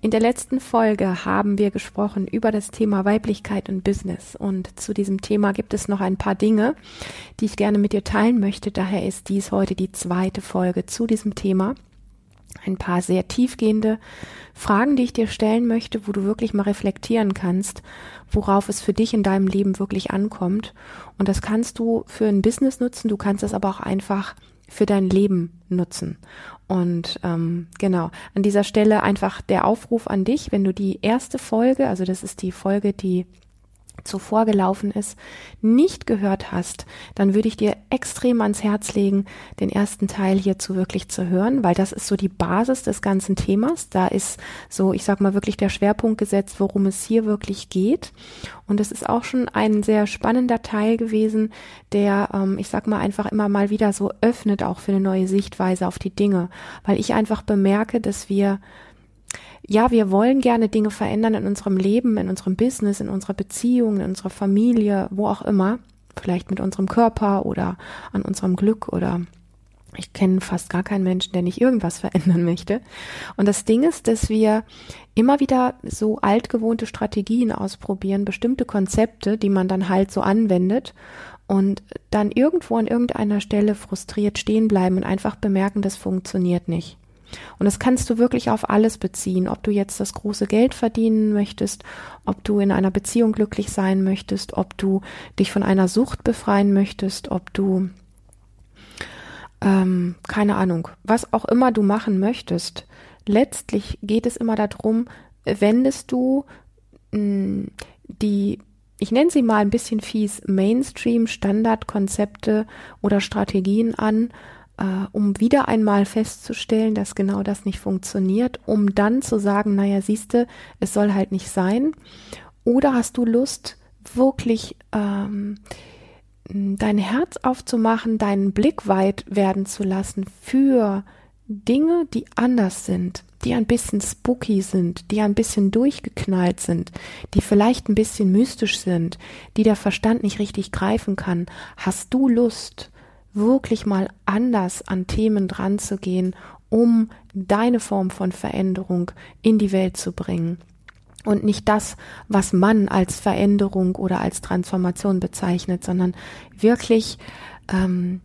In der letzten Folge haben wir gesprochen über das Thema Weiblichkeit und Business und zu diesem Thema gibt es noch ein paar Dinge, die ich gerne mit dir teilen möchte. Daher ist dies heute die zweite Folge zu diesem Thema. Ein paar sehr tiefgehende Fragen, die ich dir stellen möchte, wo du wirklich mal reflektieren kannst, worauf es für dich in deinem Leben wirklich ankommt. Und das kannst du für ein Business nutzen, du kannst es aber auch einfach für dein Leben nutzen. Und ähm, genau, an dieser Stelle einfach der Aufruf an dich, wenn du die erste Folge, also das ist die Folge, die zuvor gelaufen ist, nicht gehört hast, dann würde ich dir extrem ans Herz legen, den ersten Teil hierzu wirklich zu hören, weil das ist so die Basis des ganzen Themas. Da ist so, ich sag mal, wirklich der Schwerpunkt gesetzt, worum es hier wirklich geht. Und es ist auch schon ein sehr spannender Teil gewesen, der, ähm, ich sag mal, einfach immer mal wieder so öffnet, auch für eine neue Sichtweise auf die Dinge, weil ich einfach bemerke, dass wir ja, wir wollen gerne Dinge verändern in unserem Leben, in unserem Business, in unserer Beziehung, in unserer Familie, wo auch immer. Vielleicht mit unserem Körper oder an unserem Glück oder ich kenne fast gar keinen Menschen, der nicht irgendwas verändern möchte. Und das Ding ist, dass wir immer wieder so altgewohnte Strategien ausprobieren, bestimmte Konzepte, die man dann halt so anwendet und dann irgendwo an irgendeiner Stelle frustriert stehen bleiben und einfach bemerken, das funktioniert nicht. Und das kannst du wirklich auf alles beziehen, ob du jetzt das große Geld verdienen möchtest, ob du in einer Beziehung glücklich sein möchtest, ob du dich von einer Sucht befreien möchtest, ob du, ähm, keine Ahnung, was auch immer du machen möchtest. Letztlich geht es immer darum, wendest du mh, hm, die ich nenne sie mal ein bisschen fies, Mainstream-Standardkonzepte oder Strategien an, äh, um wieder einmal festzustellen, dass genau das nicht funktioniert, um dann zu sagen, naja, siehste, es soll halt nicht sein. Oder hast du Lust, wirklich ähm, dein Herz aufzumachen, deinen Blick weit werden zu lassen für Dinge, die anders sind, die ein bisschen spooky sind, die ein bisschen durchgeknallt sind, die vielleicht ein bisschen mystisch sind, die der Verstand nicht richtig greifen kann. Hast du Lust, wirklich mal anders an Themen dran zu gehen, um deine Form von Veränderung in die Welt zu bringen. Und nicht das, was man als Veränderung oder als Transformation bezeichnet, sondern wirklich ähm,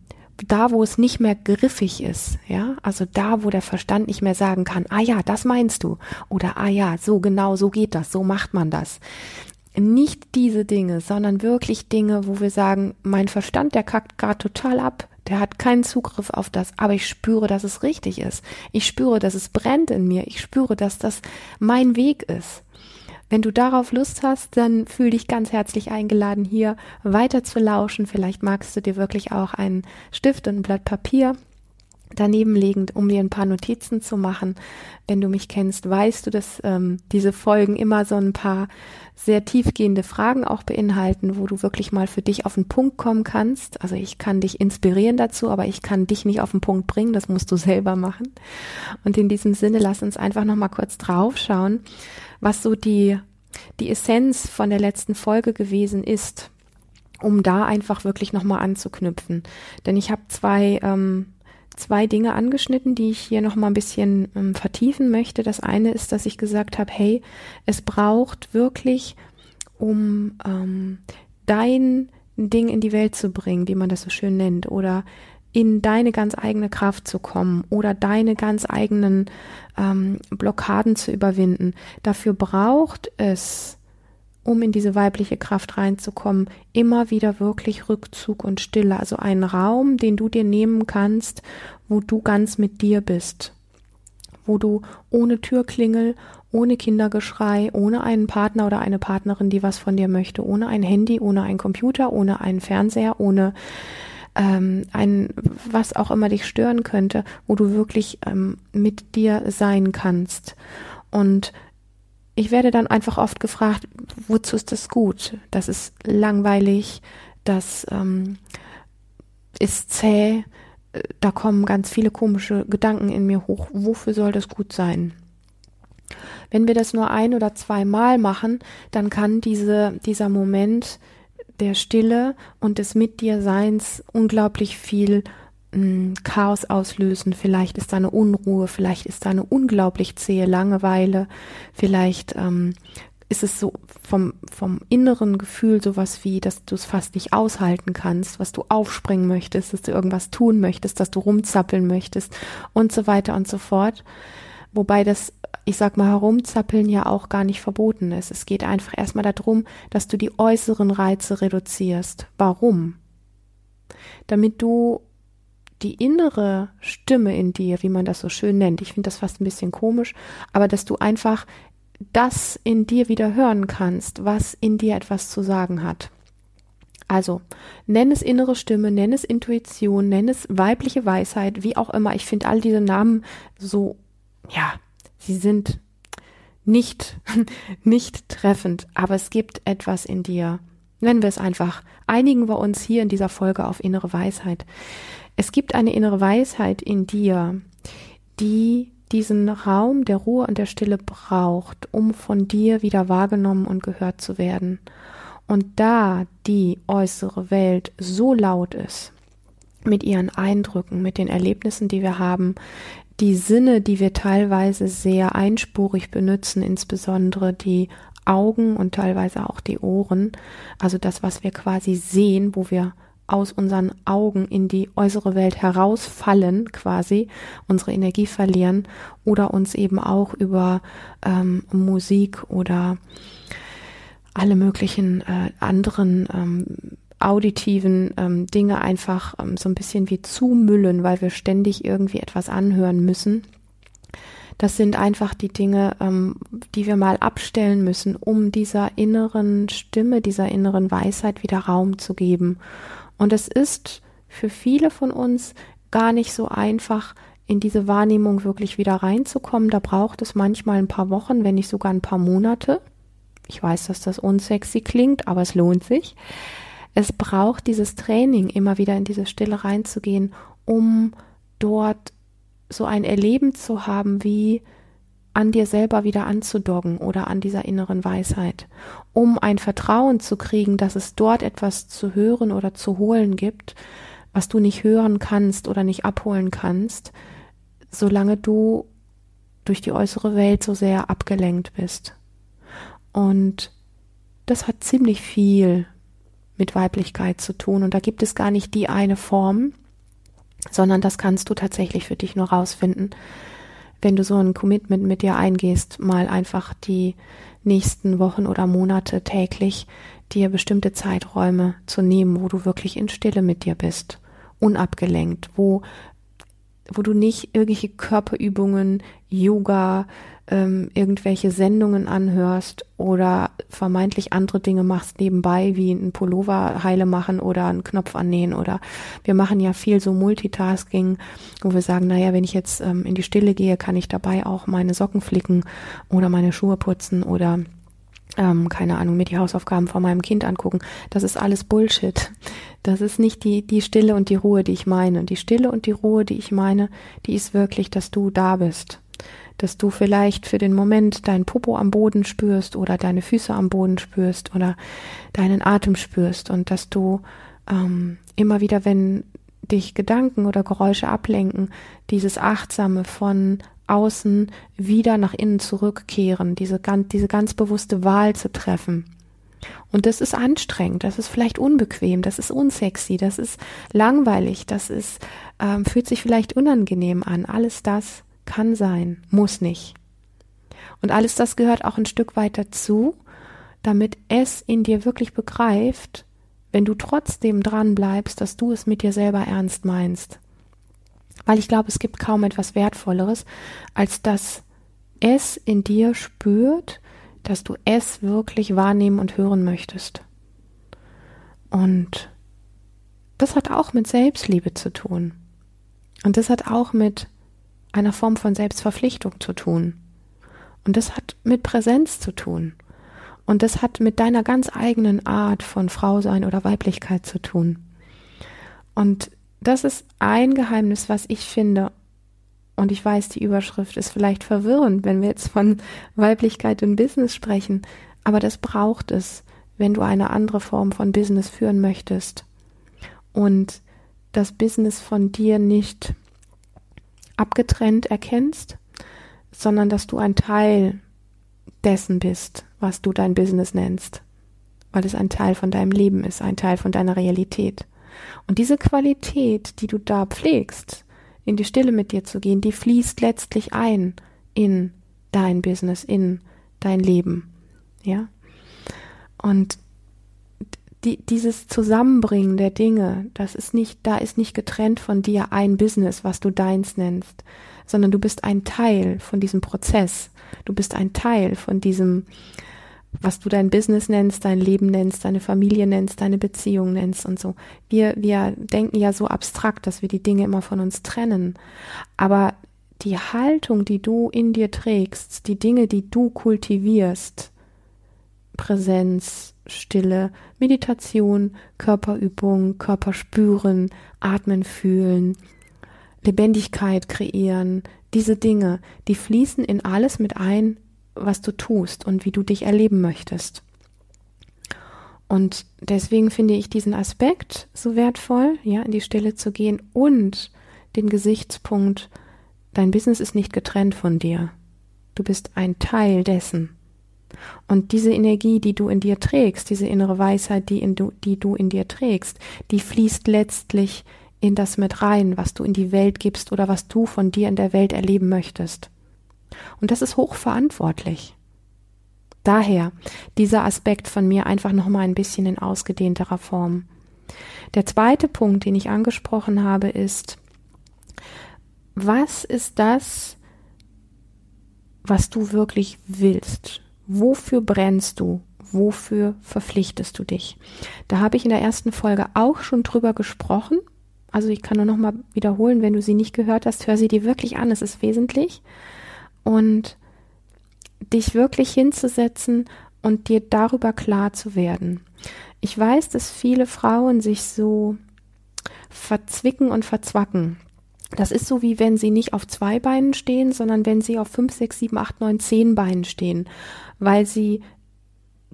da, wo es nicht mehr griffig ist, ja, also da, wo der Verstand nicht mehr sagen kann, ah ja, das meinst du, oder ah ja, so genau, so geht das, so macht man das nicht diese Dinge, sondern wirklich Dinge, wo wir sagen, mein Verstand, der kackt gerade total ab. Der hat keinen Zugriff auf das, aber ich spüre, dass es richtig ist. Ich spüre, dass es brennt in mir. Ich spüre, dass das mein Weg ist. Wenn du darauf Lust hast, dann fühl dich ganz herzlich eingeladen, hier weiter zu lauschen. Vielleicht magst du dir wirklich auch einen Stift und ein Blatt Papier daneben liegend, um mir ein paar Notizen zu machen. Wenn du mich kennst, weißt du, dass ähm, diese Folgen immer so ein paar sehr tiefgehende Fragen auch beinhalten, wo du wirklich mal für dich auf den Punkt kommen kannst. Also ich kann dich inspirieren dazu, aber ich kann dich nicht auf den Punkt bringen, das musst du selber machen. Und in diesem Sinne, lass uns einfach noch mal kurz draufschauen, was so die die Essenz von der letzten Folge gewesen ist, um da einfach wirklich noch mal anzuknüpfen. Denn ich habe zwei ähm, zwei Dinge angeschnitten, die ich hier noch mal ein bisschen ähm, vertiefen möchte. Das eine ist, dass ich gesagt habe, hey, es braucht wirklich, um ähm, dein Ding in die Welt zu bringen, wie man das so schön nennt, oder in deine ganz eigene Kraft zu kommen oder deine ganz eigenen ähm, Blockaden zu überwinden. Dafür braucht es um in diese weibliche Kraft reinzukommen, immer wieder wirklich Rückzug und Stille, also einen Raum, den du dir nehmen kannst, wo du ganz mit dir bist, wo du ohne Türklingel, ohne Kindergeschrei, ohne einen Partner oder eine Partnerin, die was von dir möchte, ohne ein Handy, ohne einen Computer, ohne einen Fernseher, ohne ähm, ein, was auch immer dich stören könnte, wo du wirklich ähm, mit dir sein kannst. Und ich werde dann einfach oft gefragt, wozu ist das gut? Das ist langweilig, das ähm, ist zäh, da kommen ganz viele komische Gedanken in mir hoch. Wofür soll das gut sein? Wenn wir das nur ein oder zweimal machen, dann kann diese, dieser Moment der Stille und des Mit dir Seins unglaublich viel mh, Chaos auslösen. Vielleicht ist da eine Unruhe, vielleicht ist da eine unglaublich zähe Langeweile, vielleicht ähm, ist es so vom, vom inneren Gefühl sowas wie, dass du es fast nicht aushalten kannst, was du aufspringen möchtest, dass du irgendwas tun möchtest, dass du rumzappeln möchtest und so weiter und so fort. Wobei das, ich sag mal, herumzappeln ja auch gar nicht verboten ist. Es geht einfach erstmal darum, dass du die äußeren Reize reduzierst. Warum? Damit du die innere Stimme in dir, wie man das so schön nennt, ich finde das fast ein bisschen komisch, aber dass du einfach das in dir wieder hören kannst, was in dir etwas zu sagen hat. Also, nenn es innere Stimme, nenn es Intuition, nenn es weibliche Weisheit, wie auch immer. Ich finde all diese Namen so, ja, sie sind nicht, nicht treffend, aber es gibt etwas in dir. Nennen wir es einfach. Einigen wir uns hier in dieser Folge auf innere Weisheit. Es gibt eine innere Weisheit in dir, die diesen Raum der Ruhe und der Stille braucht, um von dir wieder wahrgenommen und gehört zu werden. Und da die äußere Welt so laut ist, mit ihren Eindrücken, mit den Erlebnissen, die wir haben, die Sinne, die wir teilweise sehr einspurig benutzen, insbesondere die Augen und teilweise auch die Ohren, also das, was wir quasi sehen, wo wir aus unseren Augen in die äußere Welt herausfallen, quasi unsere Energie verlieren oder uns eben auch über ähm, Musik oder alle möglichen äh, anderen ähm, auditiven ähm, Dinge einfach ähm, so ein bisschen wie zumüllen, weil wir ständig irgendwie etwas anhören müssen. Das sind einfach die Dinge, ähm, die wir mal abstellen müssen, um dieser inneren Stimme, dieser inneren Weisheit wieder Raum zu geben und es ist für viele von uns gar nicht so einfach, in diese Wahrnehmung wirklich wieder reinzukommen. Da braucht es manchmal ein paar Wochen, wenn nicht sogar ein paar Monate. Ich weiß, dass das unsexy klingt, aber es lohnt sich. Es braucht dieses Training, immer wieder in diese Stille reinzugehen, um dort so ein Erleben zu haben, wie an dir selber wieder anzudoggen oder an dieser inneren Weisheit, um ein Vertrauen zu kriegen, dass es dort etwas zu hören oder zu holen gibt, was du nicht hören kannst oder nicht abholen kannst, solange du durch die äußere Welt so sehr abgelenkt bist. Und das hat ziemlich viel mit Weiblichkeit zu tun. Und da gibt es gar nicht die eine Form, sondern das kannst du tatsächlich für dich nur rausfinden, wenn du so ein Commitment mit dir eingehst, mal einfach die nächsten Wochen oder Monate täglich dir bestimmte Zeiträume zu nehmen, wo du wirklich in Stille mit dir bist, unabgelenkt, wo wo du nicht irgendwelche Körperübungen, Yoga, ähm, irgendwelche Sendungen anhörst oder vermeintlich andere Dinge machst nebenbei, wie ein Pullover heile machen oder einen Knopf annähen oder wir machen ja viel so Multitasking, wo wir sagen, naja, wenn ich jetzt ähm, in die Stille gehe, kann ich dabei auch meine Socken flicken oder meine Schuhe putzen oder ähm, keine Ahnung, mir die Hausaufgaben von meinem Kind angucken. Das ist alles Bullshit. Das ist nicht die, die Stille und die Ruhe, die ich meine. Die Stille und die Ruhe, die ich meine, die ist wirklich, dass du da bist dass du vielleicht für den Moment dein Popo am Boden spürst oder deine Füße am Boden spürst oder deinen Atem spürst und dass du ähm, immer wieder, wenn dich Gedanken oder Geräusche ablenken, dieses Achtsame von außen wieder nach innen zurückkehren, diese ganz, diese ganz bewusste Wahl zu treffen. Und das ist anstrengend, das ist vielleicht unbequem, das ist unsexy, das ist langweilig, das ist, ähm, fühlt sich vielleicht unangenehm an. Alles das kann sein, muss nicht. Und alles das gehört auch ein Stück weit dazu, damit es in dir wirklich begreift, wenn du trotzdem dran bleibst, dass du es mit dir selber ernst meinst. Weil ich glaube, es gibt kaum etwas Wertvolleres, als dass es in dir spürt, dass du es wirklich wahrnehmen und hören möchtest. Und das hat auch mit Selbstliebe zu tun. Und das hat auch mit einer Form von Selbstverpflichtung zu tun. Und das hat mit Präsenz zu tun. Und das hat mit deiner ganz eigenen Art von Frau sein oder Weiblichkeit zu tun. Und das ist ein Geheimnis, was ich finde. Und ich weiß, die Überschrift ist vielleicht verwirrend, wenn wir jetzt von Weiblichkeit und Business sprechen. Aber das braucht es, wenn du eine andere Form von Business führen möchtest. Und das Business von dir nicht abgetrennt erkennst, sondern dass du ein Teil dessen bist, was du dein Business nennst, weil es ein Teil von deinem Leben ist, ein Teil von deiner Realität. Und diese Qualität, die du da pflegst, in die Stille mit dir zu gehen, die fließt letztlich ein in dein Business, in dein Leben. Ja? Und die, dieses Zusammenbringen der Dinge, das ist nicht, da ist nicht getrennt von dir ein Business, was du deins nennst, sondern du bist ein Teil von diesem Prozess. Du bist ein Teil von diesem, was du dein Business nennst, dein Leben nennst, deine Familie nennst, deine Beziehung nennst und so. Wir, wir denken ja so abstrakt, dass wir die Dinge immer von uns trennen. Aber die Haltung, die du in dir trägst, die Dinge, die du kultivierst, Präsenz, Stille, Meditation, Körperübung, Körper spüren, atmen fühlen, Lebendigkeit kreieren, diese Dinge, die fließen in alles mit ein, was du tust und wie du dich erleben möchtest. Und deswegen finde ich diesen Aspekt so wertvoll, ja, in die Stille zu gehen und den Gesichtspunkt, dein Business ist nicht getrennt von dir. Du bist ein Teil dessen. Und diese Energie, die du in dir trägst, diese innere Weisheit, die, in du, die du in dir trägst, die fließt letztlich in das mit rein, was du in die Welt gibst oder was du von dir in der Welt erleben möchtest. Und das ist hochverantwortlich. Daher dieser Aspekt von mir einfach nochmal ein bisschen in ausgedehnterer Form. Der zweite Punkt, den ich angesprochen habe, ist, was ist das, was du wirklich willst? Wofür brennst du? Wofür verpflichtest du dich? Da habe ich in der ersten Folge auch schon drüber gesprochen. Also ich kann nur noch mal wiederholen, wenn du sie nicht gehört hast, hör sie dir wirklich an, es ist wesentlich. Und dich wirklich hinzusetzen und dir darüber klar zu werden. Ich weiß, dass viele Frauen sich so verzwicken und verzwacken. Das ist so wie wenn sie nicht auf zwei Beinen stehen, sondern wenn sie auf fünf, sechs, sieben, acht, neun, zehn Beinen stehen, weil sie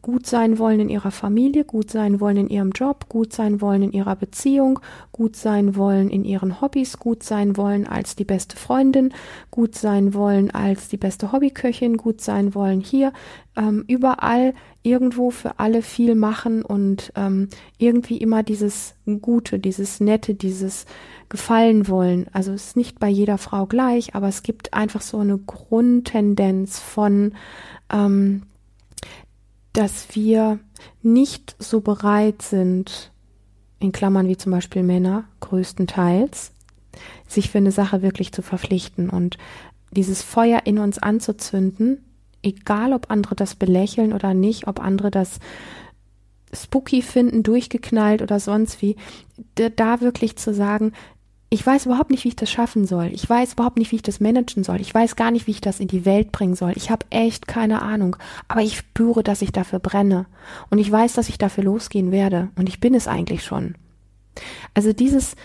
gut sein wollen in ihrer Familie, gut sein wollen in ihrem Job, gut sein wollen in ihrer Beziehung, gut sein wollen in ihren Hobbys, gut sein wollen als die beste Freundin, gut sein wollen als die beste Hobbyköchin, gut sein wollen hier, ähm, überall irgendwo für alle viel machen und ähm, irgendwie immer dieses Gute, dieses Nette, dieses Gefallen wollen. Also es ist nicht bei jeder Frau gleich, aber es gibt einfach so eine Grundtendenz von ähm, dass wir nicht so bereit sind, in Klammern wie zum Beispiel Männer größtenteils, sich für eine Sache wirklich zu verpflichten und dieses Feuer in uns anzuzünden, egal ob andere das belächeln oder nicht, ob andere das spooky finden, durchgeknallt oder sonst wie, da wirklich zu sagen, ich weiß überhaupt nicht, wie ich das schaffen soll. Ich weiß überhaupt nicht, wie ich das managen soll. Ich weiß gar nicht, wie ich das in die Welt bringen soll. Ich habe echt keine Ahnung. Aber ich spüre, dass ich dafür brenne. Und ich weiß, dass ich dafür losgehen werde. Und ich bin es eigentlich schon. Also dieses,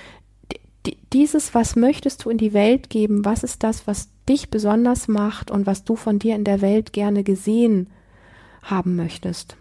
dieses, was möchtest du in die Welt geben? Was ist das, was dich besonders macht und was du von dir in der Welt gerne gesehen haben möchtest?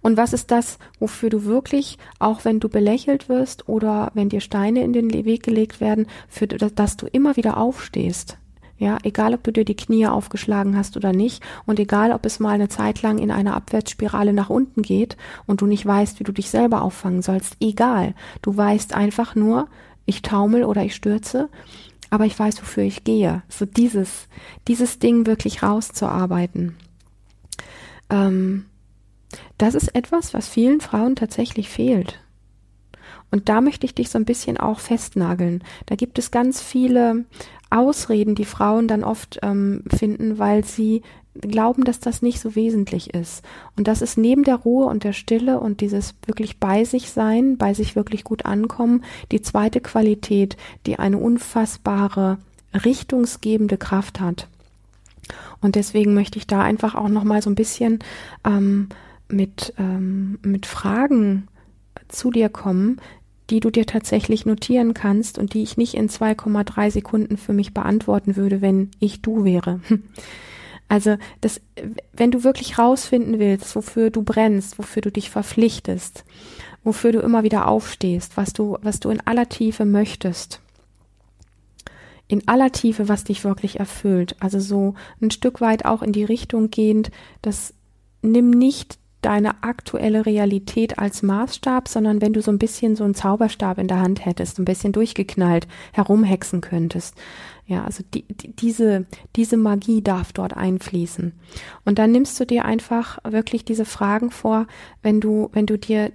Und was ist das, wofür du wirklich, auch wenn du belächelt wirst oder wenn dir Steine in den Weg gelegt werden, für dass du immer wieder aufstehst? Ja, egal ob du dir die Knie aufgeschlagen hast oder nicht und egal ob es mal eine Zeit lang in einer Abwärtsspirale nach unten geht und du nicht weißt, wie du dich selber auffangen sollst, egal. Du weißt einfach nur, ich taumel oder ich stürze, aber ich weiß, wofür ich gehe. So dieses, dieses Ding wirklich rauszuarbeiten. Ähm, das ist etwas, was vielen Frauen tatsächlich fehlt. Und da möchte ich dich so ein bisschen auch festnageln. Da gibt es ganz viele Ausreden, die Frauen dann oft ähm, finden, weil sie glauben, dass das nicht so wesentlich ist. Und das ist neben der Ruhe und der Stille und dieses wirklich bei sich sein, bei sich wirklich gut ankommen, die zweite Qualität, die eine unfassbare richtungsgebende Kraft hat. Und deswegen möchte ich da einfach auch noch mal so ein bisschen ähm, mit, ähm, mit Fragen zu dir kommen, die du dir tatsächlich notieren kannst und die ich nicht in 2,3 Sekunden für mich beantworten würde, wenn ich du wäre. Also, das, wenn du wirklich rausfinden willst, wofür du brennst, wofür du dich verpflichtest, wofür du immer wieder aufstehst, was du, was du in aller Tiefe möchtest, in aller Tiefe, was dich wirklich erfüllt, also so ein Stück weit auch in die Richtung gehend, dass nimm nicht deine aktuelle Realität als Maßstab, sondern wenn du so ein bisschen so einen Zauberstab in der Hand hättest, ein bisschen durchgeknallt herumhexen könntest. Ja, also die, die, diese, diese Magie darf dort einfließen. Und dann nimmst du dir einfach wirklich diese Fragen vor, wenn du, wenn du dir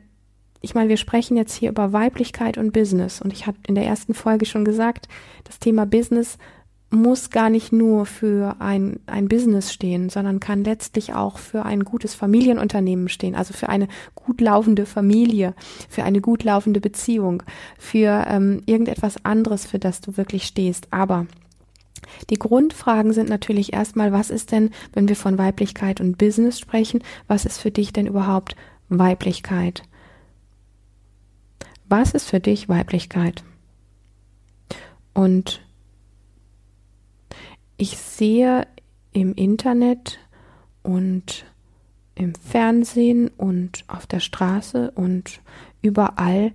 ich meine, wir sprechen jetzt hier über Weiblichkeit und Business. Und ich habe in der ersten Folge schon gesagt, das Thema Business muss gar nicht nur für ein, ein Business stehen, sondern kann letztlich auch für ein gutes Familienunternehmen stehen, also für eine gut laufende Familie, für eine gut laufende Beziehung, für ähm, irgendetwas anderes, für das du wirklich stehst. Aber die Grundfragen sind natürlich erstmal, was ist denn, wenn wir von Weiblichkeit und Business sprechen, was ist für dich denn überhaupt Weiblichkeit? Was ist für dich Weiblichkeit? Und ich sehe im Internet und im Fernsehen und auf der Straße und überall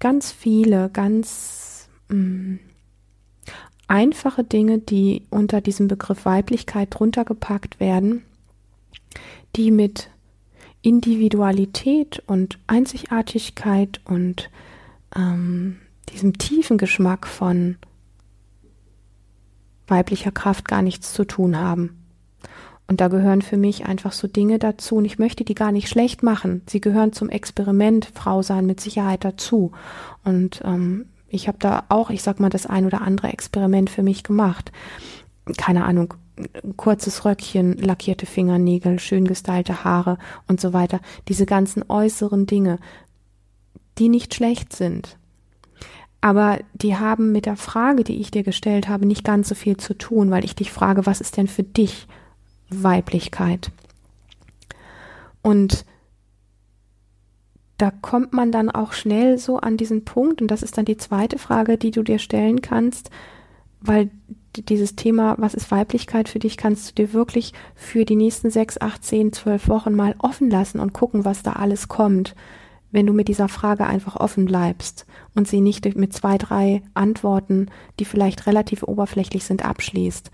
ganz viele, ganz mh, mm, einfache Dinge, die unter diesem Begriff Weiblichkeit drunter gepackt werden, die mit Individualität und Einzigartigkeit und ähm, diesem tiefen Geschmack von weiblicher Kraft gar nichts zu tun haben. Und da gehören für mich einfach so Dinge dazu. Und ich möchte die gar nicht schlecht machen. Sie gehören zum Experiment Frau sein mit Sicherheit dazu. Und ähm, ich habe da auch, ich sag mal, das ein oder andere Experiment für mich gemacht. Keine Ahnung, kurzes Röckchen, lackierte Fingernägel, schön gestylte Haare und so weiter. Diese ganzen äußeren Dinge, die nicht schlecht sind. Aber die haben mit der Frage, die ich dir gestellt habe, nicht ganz so viel zu tun, weil ich dich frage, was ist denn für dich Weiblichkeit? Und da kommt man dann auch schnell so an diesen Punkt, und das ist dann die zweite Frage, die du dir stellen kannst, weil dieses Thema, was ist Weiblichkeit für dich, kannst du dir wirklich für die nächsten sechs, acht, zehn, zwölf Wochen mal offen lassen und gucken, was da alles kommt wenn du mit dieser Frage einfach offen bleibst und sie nicht mit zwei, drei Antworten, die vielleicht relativ oberflächlich sind, abschließt.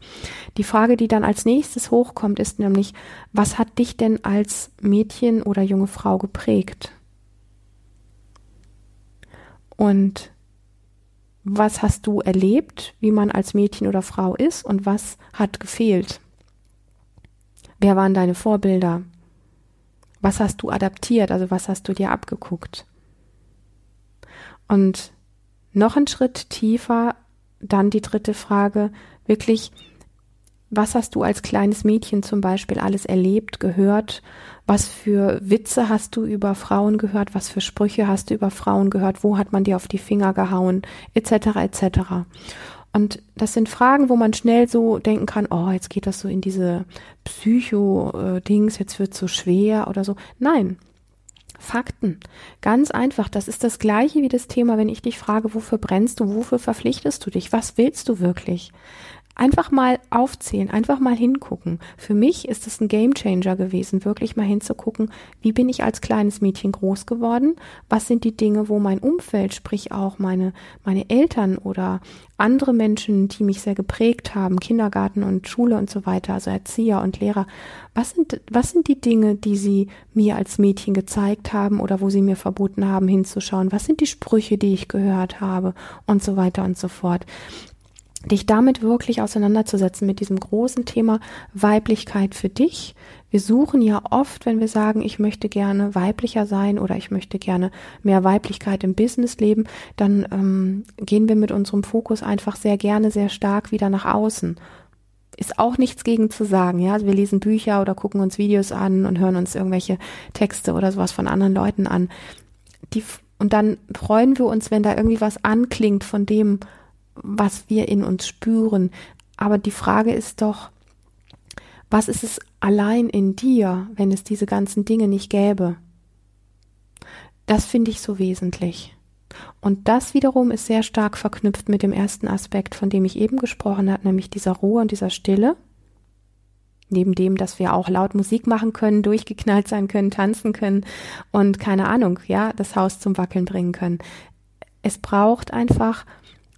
Die Frage, die dann als nächstes hochkommt, ist nämlich, was hat dich denn als Mädchen oder junge Frau geprägt? Und was hast du erlebt, wie man als Mädchen oder Frau ist und was hat gefehlt? Wer waren deine Vorbilder? Was hast du adaptiert? Also was hast du dir abgeguckt? Und noch einen Schritt tiefer, dann die dritte Frage, wirklich, was hast du als kleines Mädchen zum Beispiel alles erlebt, gehört? Was für Witze hast du über Frauen gehört? Was für Sprüche hast du über Frauen gehört? Wo hat man dir auf die Finger gehauen? Etc. etc. Und das sind Fragen, wo man schnell so denken kann, oh, jetzt geht das so in diese Psycho-Dings, jetzt wird so schwer oder so. Nein. Fakten. Ganz einfach. Das ist das gleiche wie das Thema, wenn ich dich frage, wofür brennst du, wofür verpflichtest du dich, was willst du wirklich? Einfach mal aufzählen, einfach mal hingucken. Für mich ist es ein Gamechanger gewesen, wirklich mal hinzugucken, wie bin ich als kleines Mädchen groß geworden? Was sind die Dinge, wo mein Umfeld, sprich auch meine, meine Eltern oder andere Menschen, die mich sehr geprägt haben, Kindergarten und Schule und so weiter, also Erzieher und Lehrer, was sind, was sind die Dinge, die sie mir als Mädchen gezeigt haben oder wo sie mir verboten haben hinzuschauen? Was sind die Sprüche, die ich gehört habe und so weiter und so fort? Dich damit wirklich auseinanderzusetzen mit diesem großen Thema Weiblichkeit für dich. Wir suchen ja oft, wenn wir sagen, ich möchte gerne weiblicher sein oder ich möchte gerne mehr Weiblichkeit im Business leben, dann ähm, gehen wir mit unserem Fokus einfach sehr gerne sehr stark wieder nach außen. Ist auch nichts gegen zu sagen, ja. Wir lesen Bücher oder gucken uns Videos an und hören uns irgendwelche Texte oder sowas von anderen Leuten an. Die, und dann freuen wir uns, wenn da irgendwie was anklingt von dem, was wir in uns spüren. Aber die Frage ist doch, Was ist es allein in dir, wenn es diese ganzen Dinge nicht gäbe? Das finde ich so wesentlich. Und das wiederum ist sehr stark verknüpft mit dem ersten Aspekt, von dem ich eben gesprochen habe, nämlich dieser Ruhe und dieser Stille. Neben dem, dass wir auch laut Musik machen können, durchgeknallt sein können, tanzen können und keine Ahnung, ja, das Haus zum Wackeln bringen können. Es braucht einfach,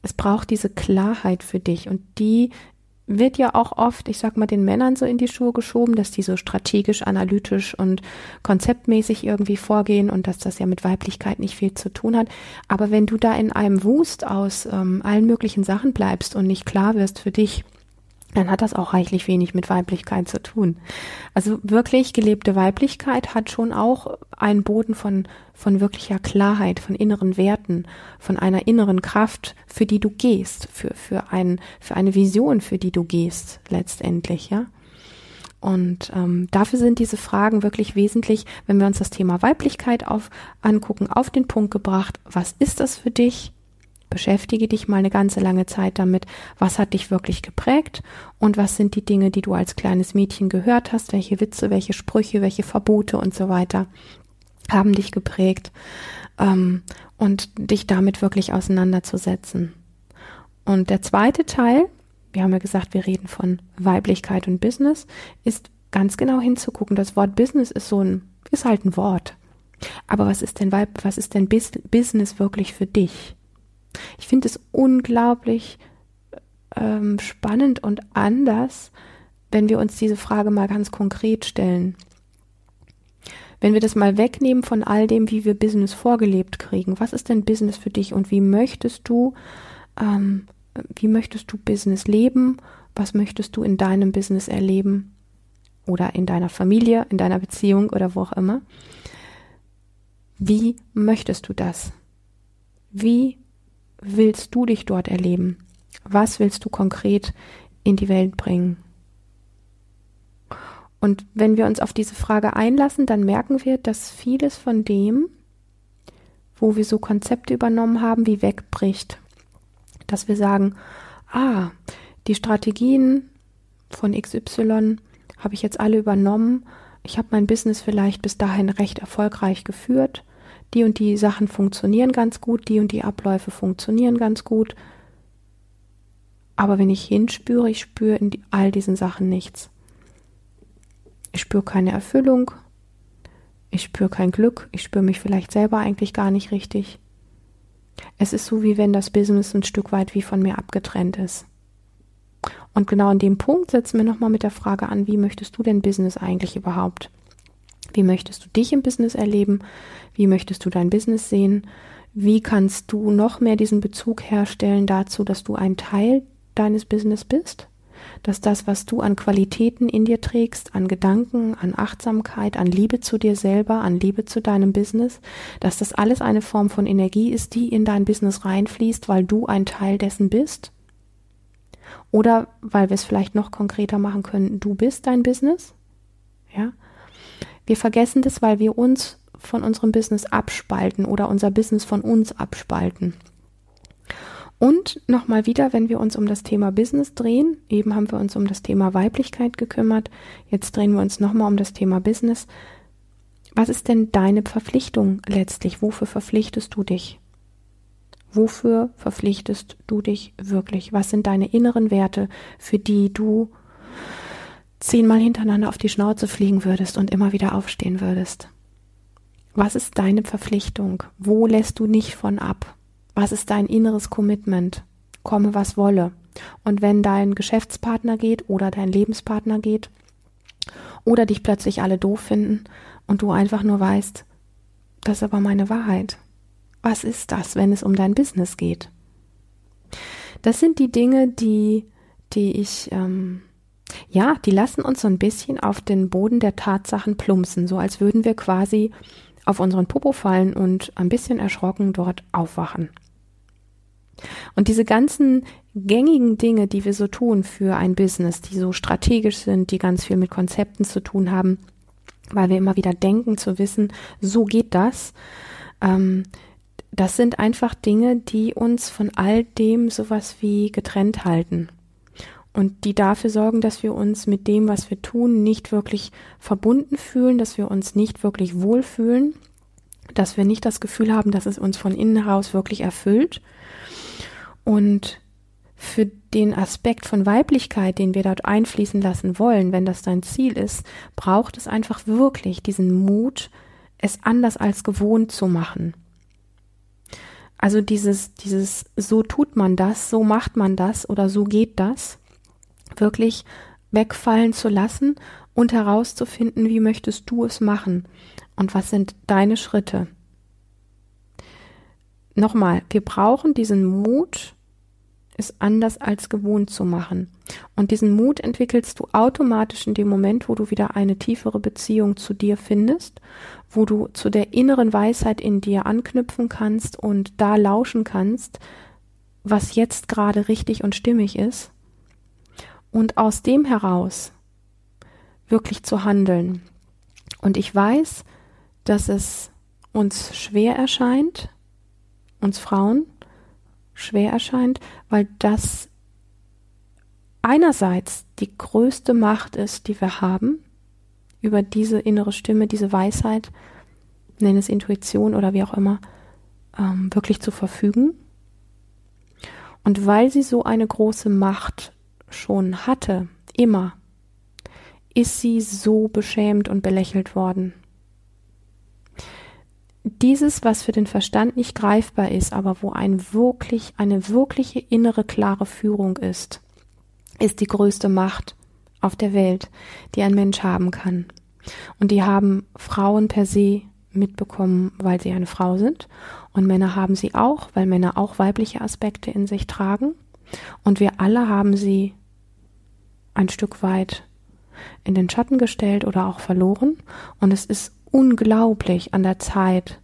es braucht diese Klarheit für dich und die wird ja auch oft, ich sag mal, den Männern so in die Schuhe geschoben, dass die so strategisch, analytisch und konzeptmäßig irgendwie vorgehen und dass das ja mit Weiblichkeit nicht viel zu tun hat. Aber wenn du da in einem Wust aus ähm, allen möglichen Sachen bleibst und nicht klar wirst für dich, dann hat das auch reichlich wenig mit Weiblichkeit zu tun. Also wirklich gelebte Weiblichkeit hat schon auch einen Boden von, von wirklicher Klarheit, von inneren Werten, von einer inneren Kraft, für die du gehst, für, für, ein, für eine Vision, für die du gehst, letztendlich, ja. Und ähm, dafür sind diese Fragen wirklich wesentlich, wenn wir uns das Thema Weiblichkeit auf, angucken, auf den Punkt gebracht. Was ist das für dich? Beschäftige dich mal eine ganze lange Zeit damit, was hat dich wirklich geprägt und was sind die Dinge, die du als kleines Mädchen gehört hast, welche Witze, welche Sprüche, welche Verbote und so weiter haben dich geprägt ähm, und dich damit wirklich auseinanderzusetzen. Und der zweite Teil, wir haben ja gesagt, wir reden von Weiblichkeit und Business, ist ganz genau hinzugucken. Das Wort Business ist so ein, ist halt ein Wort. Aber was ist denn Weib, was ist denn Business wirklich für dich? Ich finde es unglaublich ähm, spannend und anders, wenn wir uns diese Frage mal ganz konkret stellen. Wenn wir das mal wegnehmen von all dem, wie wir Business vorgelebt kriegen, was ist denn Business für dich und wie möchtest du, ähm, wie möchtest du Business leben? Was möchtest du in deinem Business erleben? Oder in deiner Familie, in deiner Beziehung oder wo auch immer? Wie möchtest du das? Wie willst du dich dort erleben? Was willst du konkret in die Welt bringen? Und wenn wir uns auf diese Frage einlassen, dann merken wir, dass vieles von dem, wo wir so Konzepte übernommen haben, wie wegbricht. Dass wir sagen, ah, die Strategien von XY habe ich jetzt alle übernommen. Ich habe mein Business vielleicht bis dahin recht erfolgreich geführt die und die Sachen funktionieren ganz gut, die und die Abläufe funktionieren ganz gut. Aber wenn ich hinspüre, ich spüre in die, all diesen Sachen nichts. Ich spüre keine Erfüllung, ich spüre kein Glück, ich spüre mich vielleicht selber eigentlich gar nicht richtig. Es ist so, wie wenn das Business ein Stück weit wie von mir abgetrennt ist. Und genau an dem Punkt setzen wir nochmal mit der Frage an, wie möchtest du denn Business eigentlich überhaupt? Wie möchtest du dich im Business erleben? Wie möchtest du dein Business sehen? Wie kannst du noch mehr diesen Bezug herstellen dazu, dass du ein Teil deines Business bist? Dass das, was du an Qualitäten in dir trägst, an Gedanken, an Achtsamkeit, an Liebe zu dir selber, an Liebe zu deinem Business, dass das alles eine Form von Energie ist, die in dein Business reinfließt, weil du ein Teil dessen bist? Oder weil wir es vielleicht noch konkreter machen können, du bist dein Business? Ja? Wir vergessen das, weil wir uns von unserem Business abspalten oder unser Business von uns abspalten. Und nochmal wieder, wenn wir uns um das Thema Business drehen, eben haben wir uns um das Thema Weiblichkeit gekümmert, jetzt drehen wir uns nochmal um das Thema Business. Was ist denn deine Verpflichtung letztlich? Wofür verpflichtest du dich? Wofür verpflichtest du dich wirklich? Was sind deine inneren Werte, für die du zehnmal hintereinander auf die Schnauze fliegen würdest und immer wieder aufstehen würdest? Was ist deine Verpflichtung? Wo lässt du nicht von ab? Was ist dein inneres Commitment? Komme, was wolle. Und wenn dein Geschäftspartner geht oder dein Lebenspartner geht oder dich plötzlich alle doof finden und du einfach nur weißt, das ist aber meine Wahrheit. Was ist das, wenn es um dein Business geht? Das sind die Dinge, die, die ich ähm, ja, die lassen uns so ein bisschen auf den Boden der Tatsachen plumpsen, so als würden wir quasi auf unseren Popo fallen und ein bisschen erschrocken dort aufwachen. Und diese ganzen gängigen Dinge, die wir so tun für ein Business, die so strategisch sind, die ganz viel mit Konzepten zu tun haben, weil wir immer wieder denken zu wissen, so geht das, ähm, das sind einfach Dinge, die uns von all dem sowas wie getrennt halten. Und die dafür sorgen, dass wir uns mit dem, was wir tun, nicht wirklich verbunden fühlen, dass wir uns nicht wirklich wohlfühlen, dass wir nicht das Gefühl haben, dass es uns von innen heraus wirklich erfüllt. Und für den Aspekt von Weiblichkeit, den wir dort einfließen lassen wollen, wenn das dein Ziel ist, braucht es einfach wirklich diesen Mut, es anders als gewohnt zu machen. Also dieses, dieses, so tut man das, so macht man das oder so geht das, wirklich wegfallen zu lassen und herauszufinden, wie möchtest du es machen und was sind deine Schritte. Nochmal, wir brauchen diesen Mut, es anders als gewohnt zu machen. Und diesen Mut entwickelst du automatisch in dem Moment, wo du wieder eine tiefere Beziehung zu dir findest, wo du zu der inneren Weisheit in dir anknüpfen kannst und da lauschen kannst, was jetzt gerade richtig und stimmig ist. Und aus dem heraus wirklich zu handeln. Und ich weiß, dass es uns schwer erscheint, uns Frauen, schwer erscheint, weil das einerseits die größte Macht ist, die wir haben, über diese innere Stimme, diese Weisheit, nenne es Intuition oder wie auch immer, ähm, wirklich zu verfügen. Und weil sie so eine große Macht schon hatte, immer, ist sie so beschämt und belächelt worden dieses, was für den Verstand nicht greifbar ist, aber wo ein wirklich, eine wirkliche innere klare Führung ist, ist die größte Macht auf der Welt, die ein Mensch haben kann. Und die haben Frauen per se mitbekommen, weil sie eine Frau sind. Und Männer haben sie auch, weil Männer auch weibliche Aspekte in sich tragen. Und wir alle haben sie ein Stück weit in den Schatten gestellt oder auch verloren. Und es ist unglaublich an der Zeit,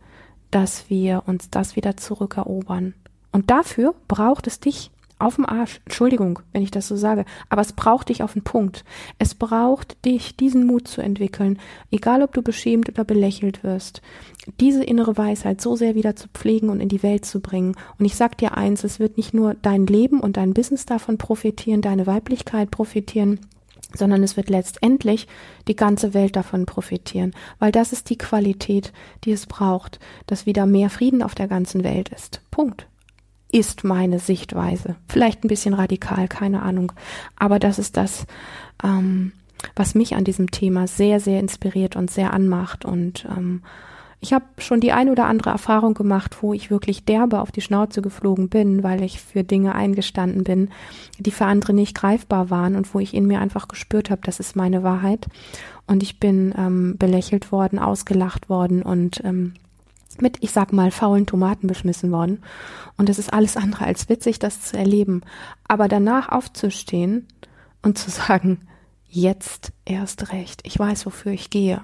dass wir uns das wieder zurückerobern. Und dafür braucht es dich auf dem Arsch. Entschuldigung, wenn ich das so sage. Aber es braucht dich auf den Punkt. Es braucht dich, diesen Mut zu entwickeln. Egal, ob du beschämt oder belächelt wirst. Diese innere Weisheit so sehr wieder zu pflegen und in die Welt zu bringen. Und ich sag dir eins, es wird nicht nur dein Leben und dein Business davon profitieren, deine Weiblichkeit profitieren, sondern es wird letztendlich die ganze Welt davon profitieren, weil das ist die Qualität, die es braucht, dass wieder mehr Frieden auf der ganzen Welt ist. Punkt. Ist meine Sichtweise. Vielleicht ein bisschen radikal, keine Ahnung. Aber das ist das, ähm, was mich an diesem Thema sehr, sehr inspiriert und sehr anmacht und ähm, ich habe schon die ein oder andere Erfahrung gemacht, wo ich wirklich derbe auf die Schnauze geflogen bin, weil ich für Dinge eingestanden bin, die für andere nicht greifbar waren und wo ich in mir einfach gespürt habe, das ist meine Wahrheit. Und ich bin ähm, belächelt worden, ausgelacht worden und ähm, mit, ich sag mal, faulen Tomaten beschmissen worden. Und es ist alles andere als witzig, das zu erleben. Aber danach aufzustehen und zu sagen, jetzt erst recht, ich weiß, wofür ich gehe.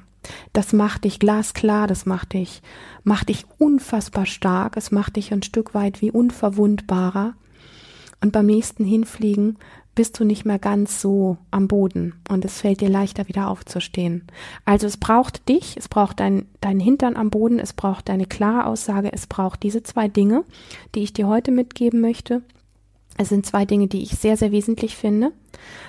Das macht dich glasklar, das macht dich, macht dich unfassbar stark, es macht dich ein Stück weit wie unverwundbarer. Und beim nächsten Hinfliegen bist du nicht mehr ganz so am Boden und es fällt dir leichter wieder aufzustehen. Also es braucht dich, es braucht dein, dein Hintern am Boden, es braucht deine klare Aussage, es braucht diese zwei Dinge, die ich dir heute mitgeben möchte. Es sind zwei Dinge, die ich sehr, sehr wesentlich finde,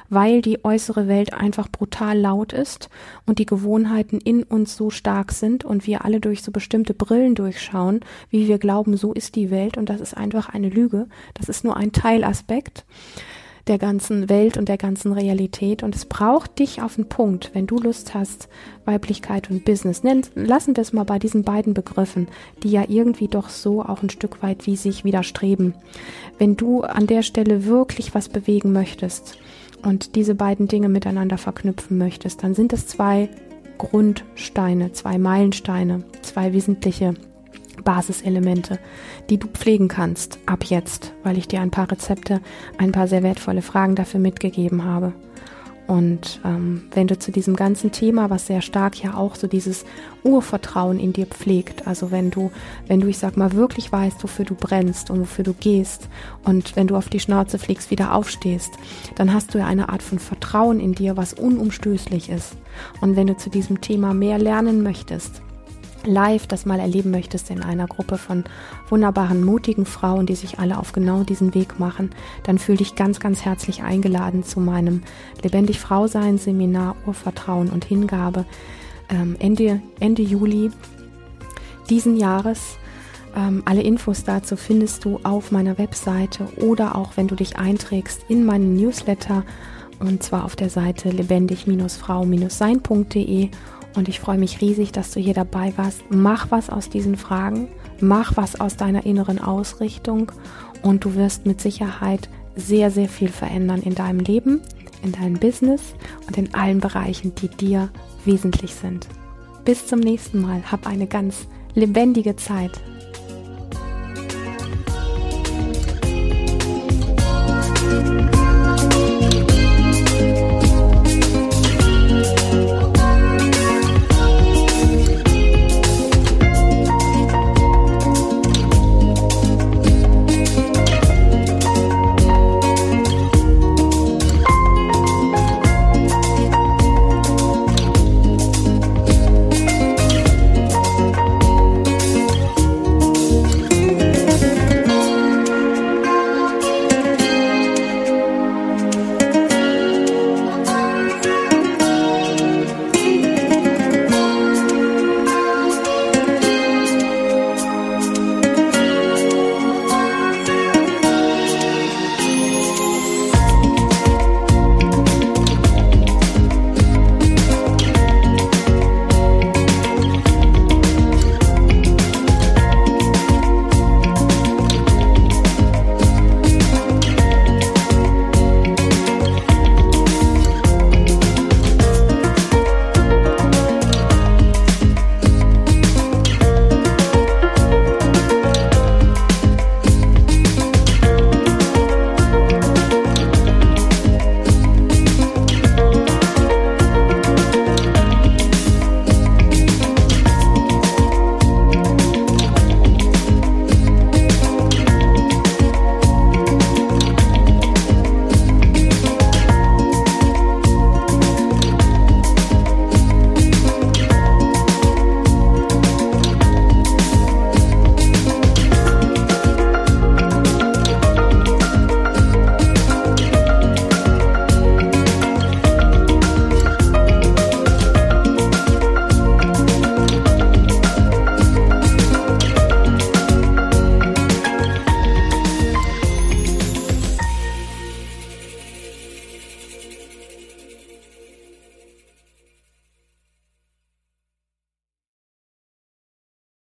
weil die äußere Welt einfach brutal laut ist und die Gewohnheiten in uns so stark sind und wir alle durch so bestimmte Brillen durchschauen, wie wir glauben, so ist die Welt und das ist einfach eine Lüge. Das ist nur ein Teilaspekt der ganzen Welt und der ganzen Realität. Und es braucht dich auf den Punkt, wenn du Lust hast, Weiblichkeit und Business. Nennen, lassen wir es mal bei diesen beiden Begriffen, die ja irgendwie doch so auch ein Stück weit wie sich widerstreben. Wenn du an der Stelle wirklich was bewegen möchtest und diese beiden Dinge miteinander verknüpfen möchtest, dann sind es zwei Grundsteine, zwei Meilensteine, zwei wesentliche Basiselemente, die du pflegen kannst ab jetzt, weil ich dir ein paar Rezepte, ein paar sehr wertvolle Fragen dafür mitgegeben habe. Und ähm, wenn du zu diesem ganzen Thema, was sehr stark ja auch so dieses Urvertrauen in dir pflegt, also wenn du, wenn du, ich sag mal, wirklich weißt, wofür du brennst und wofür du gehst und wenn du auf die Schnauze fliegst, wieder aufstehst, dann hast du ja eine Art von Vertrauen in dir, was unumstößlich ist. Und wenn du zu diesem Thema mehr lernen möchtest, live das mal erleben möchtest in einer Gruppe von wunderbaren, mutigen Frauen, die sich alle auf genau diesen Weg machen, dann fühle dich ganz, ganz herzlich eingeladen zu meinem Lebendig Frau sein Seminar Urvertrauen und Hingabe ähm, Ende, Ende Juli diesen Jahres. Ähm, alle Infos dazu findest du auf meiner Webseite oder auch wenn du dich einträgst in meinen Newsletter und zwar auf der Seite lebendig-frau-sein.de und ich freue mich riesig, dass du hier dabei warst. Mach was aus diesen Fragen, mach was aus deiner inneren Ausrichtung und du wirst mit Sicherheit sehr, sehr viel verändern in deinem Leben, in deinem Business und in allen Bereichen, die dir wesentlich sind. Bis zum nächsten Mal. Hab eine ganz lebendige Zeit.